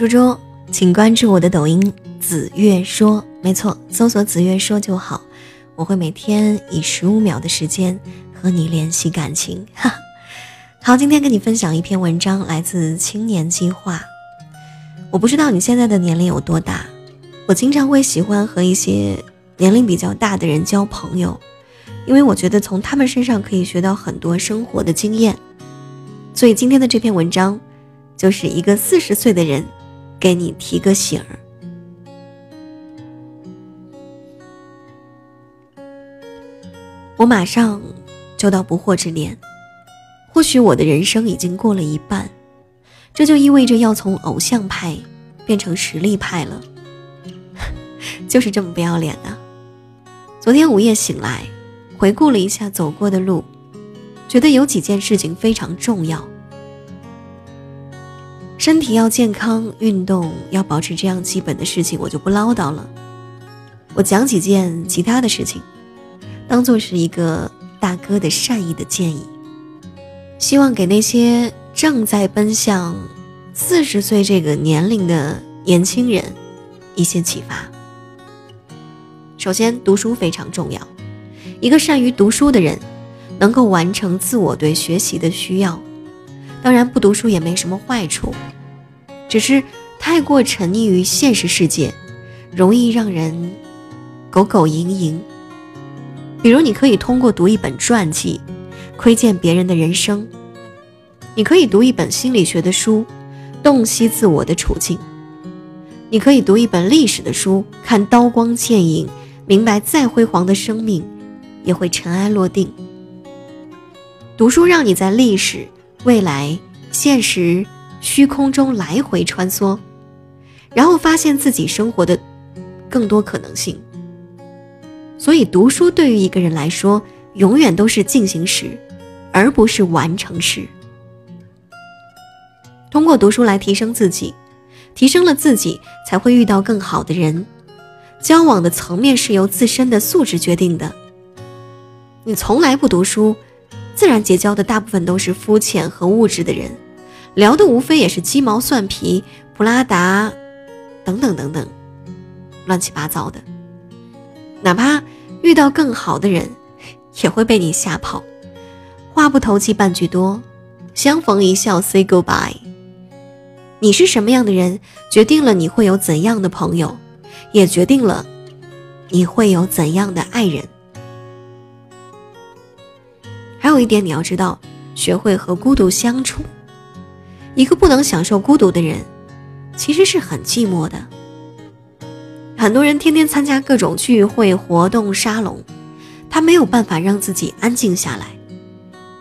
猪猪，请关注我的抖音“子月说”，没错，搜索“子月说”就好。我会每天以十五秒的时间和你联系感情。哈，好，今天跟你分享一篇文章，来自青年计划。我不知道你现在的年龄有多大，我经常会喜欢和一些年龄比较大的人交朋友，因为我觉得从他们身上可以学到很多生活的经验。所以今天的这篇文章，就是一个四十岁的人。给你提个醒儿，我马上就到不惑之年，或许我的人生已经过了一半，这就意味着要从偶像派变成实力派了，就是这么不要脸的。昨天午夜醒来，回顾了一下走过的路，觉得有几件事情非常重要。身体要健康，运动要保持，这样基本的事情我就不唠叨了。我讲几件其他的事情，当做是一个大哥的善意的建议，希望给那些正在奔向四十岁这个年龄的年轻人一些启发。首先，读书非常重要，一个善于读书的人，能够完成自我对学习的需要。不读书也没什么坏处，只是太过沉溺于现实世界，容易让人狗狗营营。比如，你可以通过读一本传记，窥见别人的人生；你可以读一本心理学的书，洞悉自我的处境；你可以读一本历史的书，看刀光剑影，明白再辉煌的生命也会尘埃落定。读书让你在历史。未来、现实、虚空中来回穿梭，然后发现自己生活的更多可能性。所以，读书对于一个人来说，永远都是进行时，而不是完成时。通过读书来提升自己，提升了自己，才会遇到更好的人。交往的层面是由自身的素质决定的。你从来不读书。自然结交的大部分都是肤浅和物质的人，聊的无非也是鸡毛蒜皮、普拉达等等等等，乱七八糟的。哪怕遇到更好的人，也会被你吓跑。话不投机半句多，相逢一笑 say goodbye。你是什么样的人，决定了你会有怎样的朋友，也决定了你会有怎样的爱人。一点你要知道，学会和孤独相处。一个不能享受孤独的人，其实是很寂寞的。很多人天天参加各种聚会、活动、沙龙，他没有办法让自己安静下来，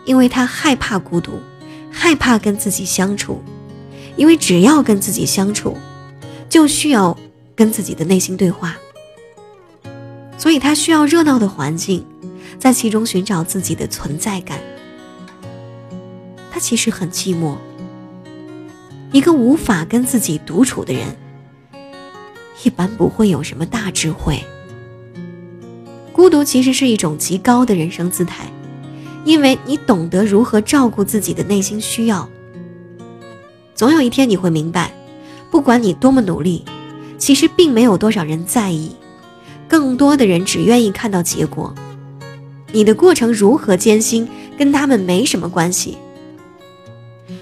因为他害怕孤独，害怕跟自己相处。因为只要跟自己相处，就需要跟自己的内心对话，所以他需要热闹的环境。在其中寻找自己的存在感，他其实很寂寞。一个无法跟自己独处的人，一般不会有什么大智慧。孤独其实是一种极高的人生姿态，因为你懂得如何照顾自己的内心需要。总有一天你会明白，不管你多么努力，其实并没有多少人在意，更多的人只愿意看到结果。你的过程如何艰辛，跟他们没什么关系。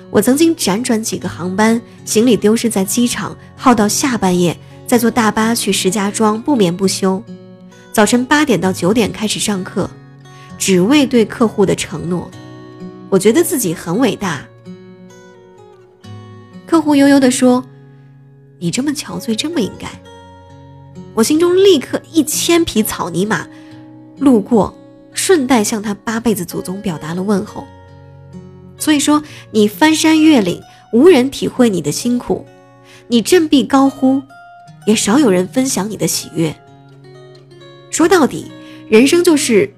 我曾经辗转几个航班，行李丢失在机场，耗到下半夜，再坐大巴去石家庄，不眠不休。早晨八点到九点开始上课，只为对客户的承诺。我觉得自己很伟大。客户悠悠地说：“你这么憔悴，真不应该。”我心中立刻一千匹草泥马，路过。顺带向他八辈子祖宗表达了问候。所以说，你翻山越岭，无人体会你的辛苦；你振臂高呼，也少有人分享你的喜悦。说到底，人生就是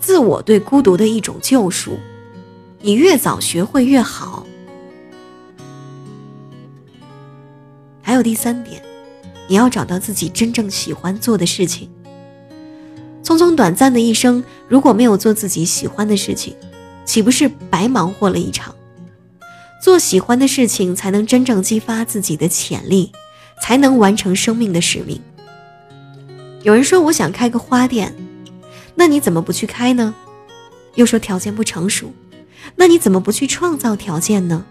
自我对孤独的一种救赎。你越早学会越好。还有第三点，你要找到自己真正喜欢做的事情。匆匆短暂的一生，如果没有做自己喜欢的事情，岂不是白忙活了一场？做喜欢的事情，才能真正激发自己的潜力，才能完成生命的使命。有人说我想开个花店，那你怎么不去开呢？又说条件不成熟，那你怎么不去创造条件呢？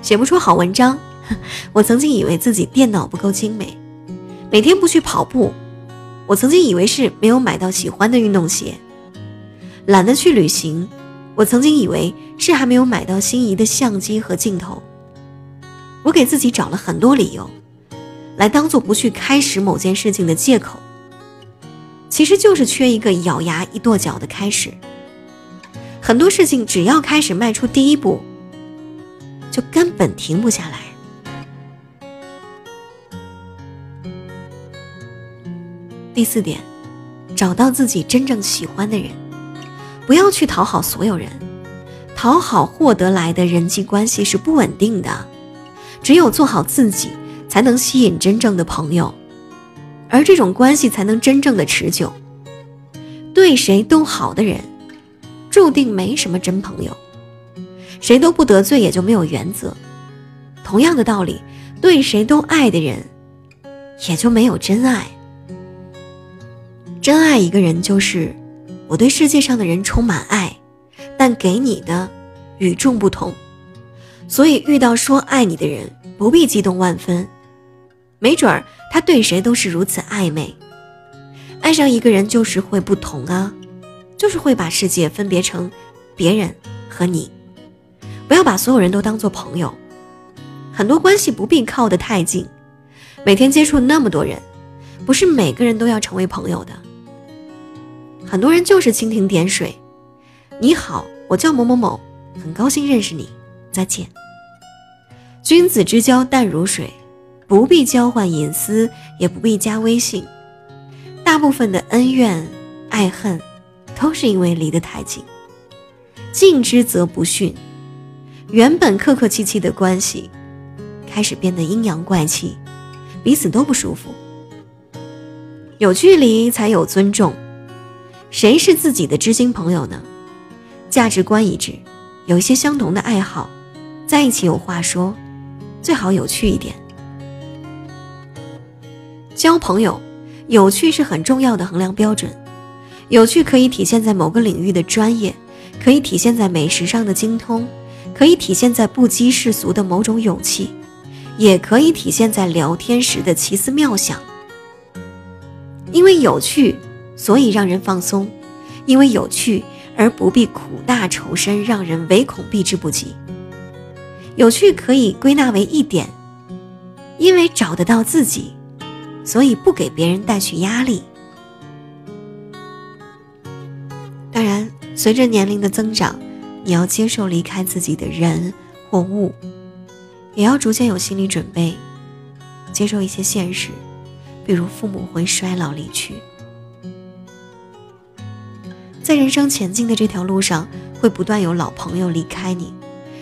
写不出好文章，我曾经以为自己电脑不够精美；每天不去跑步，我曾经以为是没有买到喜欢的运动鞋；懒得去旅行，我曾经以为是还没有买到心仪的相机和镜头。我给自己找了很多理由，来当做不去开始某件事情的借口。其实就是缺一个咬牙一跺脚的开始。很多事情只要开始迈出第一步。就根本停不下来。第四点，找到自己真正喜欢的人，不要去讨好所有人，讨好获得来的人际关系是不稳定的。只有做好自己，才能吸引真正的朋友，而这种关系才能真正的持久。对谁都好的人，注定没什么真朋友。谁都不得罪，也就没有原则。同样的道理，对谁都爱的人，也就没有真爱。真爱一个人，就是我对世界上的人充满爱，但给你的与众不同。所以遇到说爱你的人，不必激动万分，没准儿他对谁都是如此暧昧。爱上一个人就是会不同啊，就是会把世界分别成别人和你。不要把所有人都当做朋友，很多关系不必靠得太近。每天接触那么多人，不是每个人都要成为朋友的。很多人就是蜻蜓点水。你好，我叫某某某，很高兴认识你，再见。君子之交淡如水，不必交换隐私，也不必加微信。大部分的恩怨爱恨，都是因为离得太近。近之则不逊。原本客客气气的关系，开始变得阴阳怪气，彼此都不舒服。有距离才有尊重，谁是自己的知心朋友呢？价值观一致，有一些相同的爱好，在一起有话说，最好有趣一点。交朋友，有趣是很重要的衡量标准。有趣可以体现在某个领域的专业，可以体现在美食上的精通。可以体现在不羁世俗的某种勇气，也可以体现在聊天时的奇思妙想。因为有趣，所以让人放松；因为有趣，而不必苦大仇深，让人唯恐避之不及。有趣可以归纳为一点：因为找得到自己，所以不给别人带去压力。当然，随着年龄的增长。你要接受离开自己的人或物，也要逐渐有心理准备，接受一些现实，比如父母会衰老离去。在人生前进的这条路上，会不断有老朋友离开你，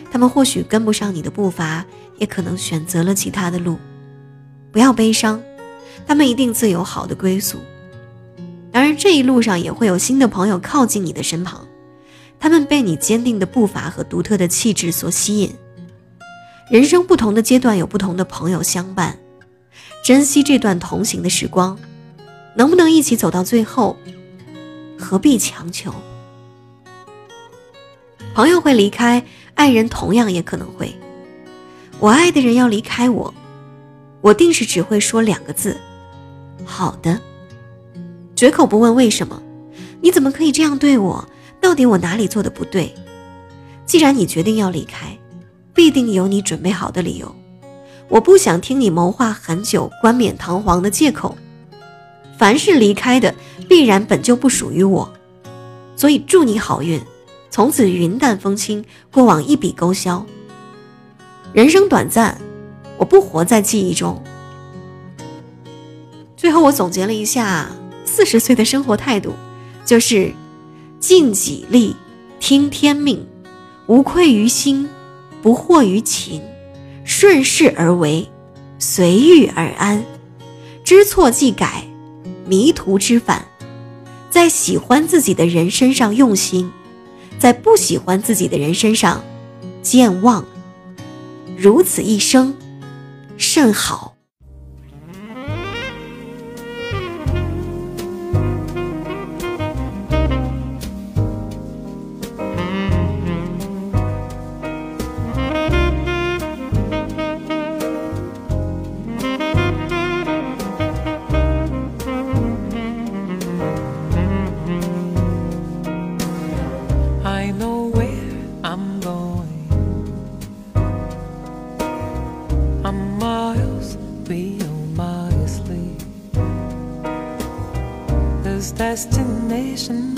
他们或许跟不上你的步伐，也可能选择了其他的路。不要悲伤，他们一定自有好的归宿。当然，这一路上也会有新的朋友靠近你的身旁。他们被你坚定的步伐和独特的气质所吸引。人生不同的阶段有不同的朋友相伴，珍惜这段同行的时光。能不能一起走到最后，何必强求？朋友会离开，爱人同样也可能会。我爱的人要离开我，我定是只会说两个字：好的。绝口不问为什么，你怎么可以这样对我？到底我哪里做的不对？既然你决定要离开，必定有你准备好的理由。我不想听你谋划很久、冠冕堂皇的借口。凡是离开的，必然本就不属于我。所以祝你好运，从此云淡风轻，过往一笔勾销。人生短暂，我不活在记忆中。最后，我总结了一下四十岁的生活态度，就是。尽己力，听天命，无愧于心，不惑于情，顺势而为，随遇而安，知错即改，迷途知返，在喜欢自己的人身上用心，在不喜欢自己的人身上健忘，如此一生，甚好。Destination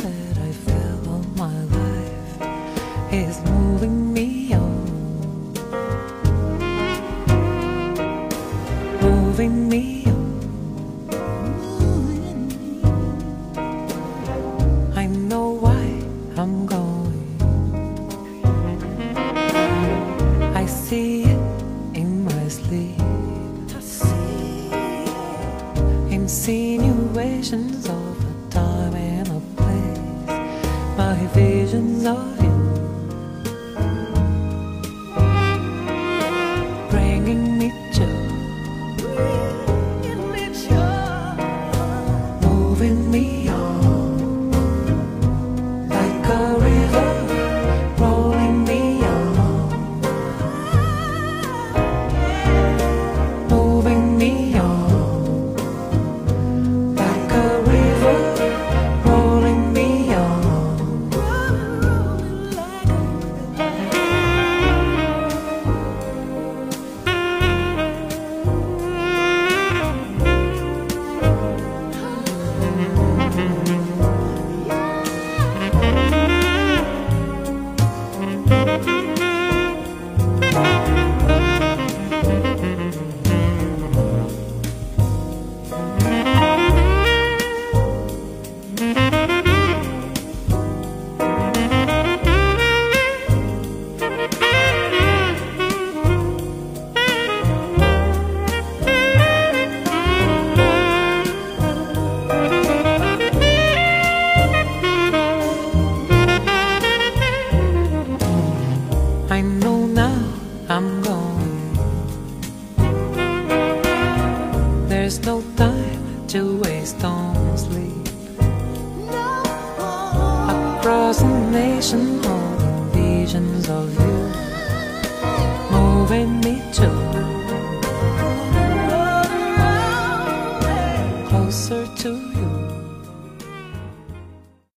I'm gone.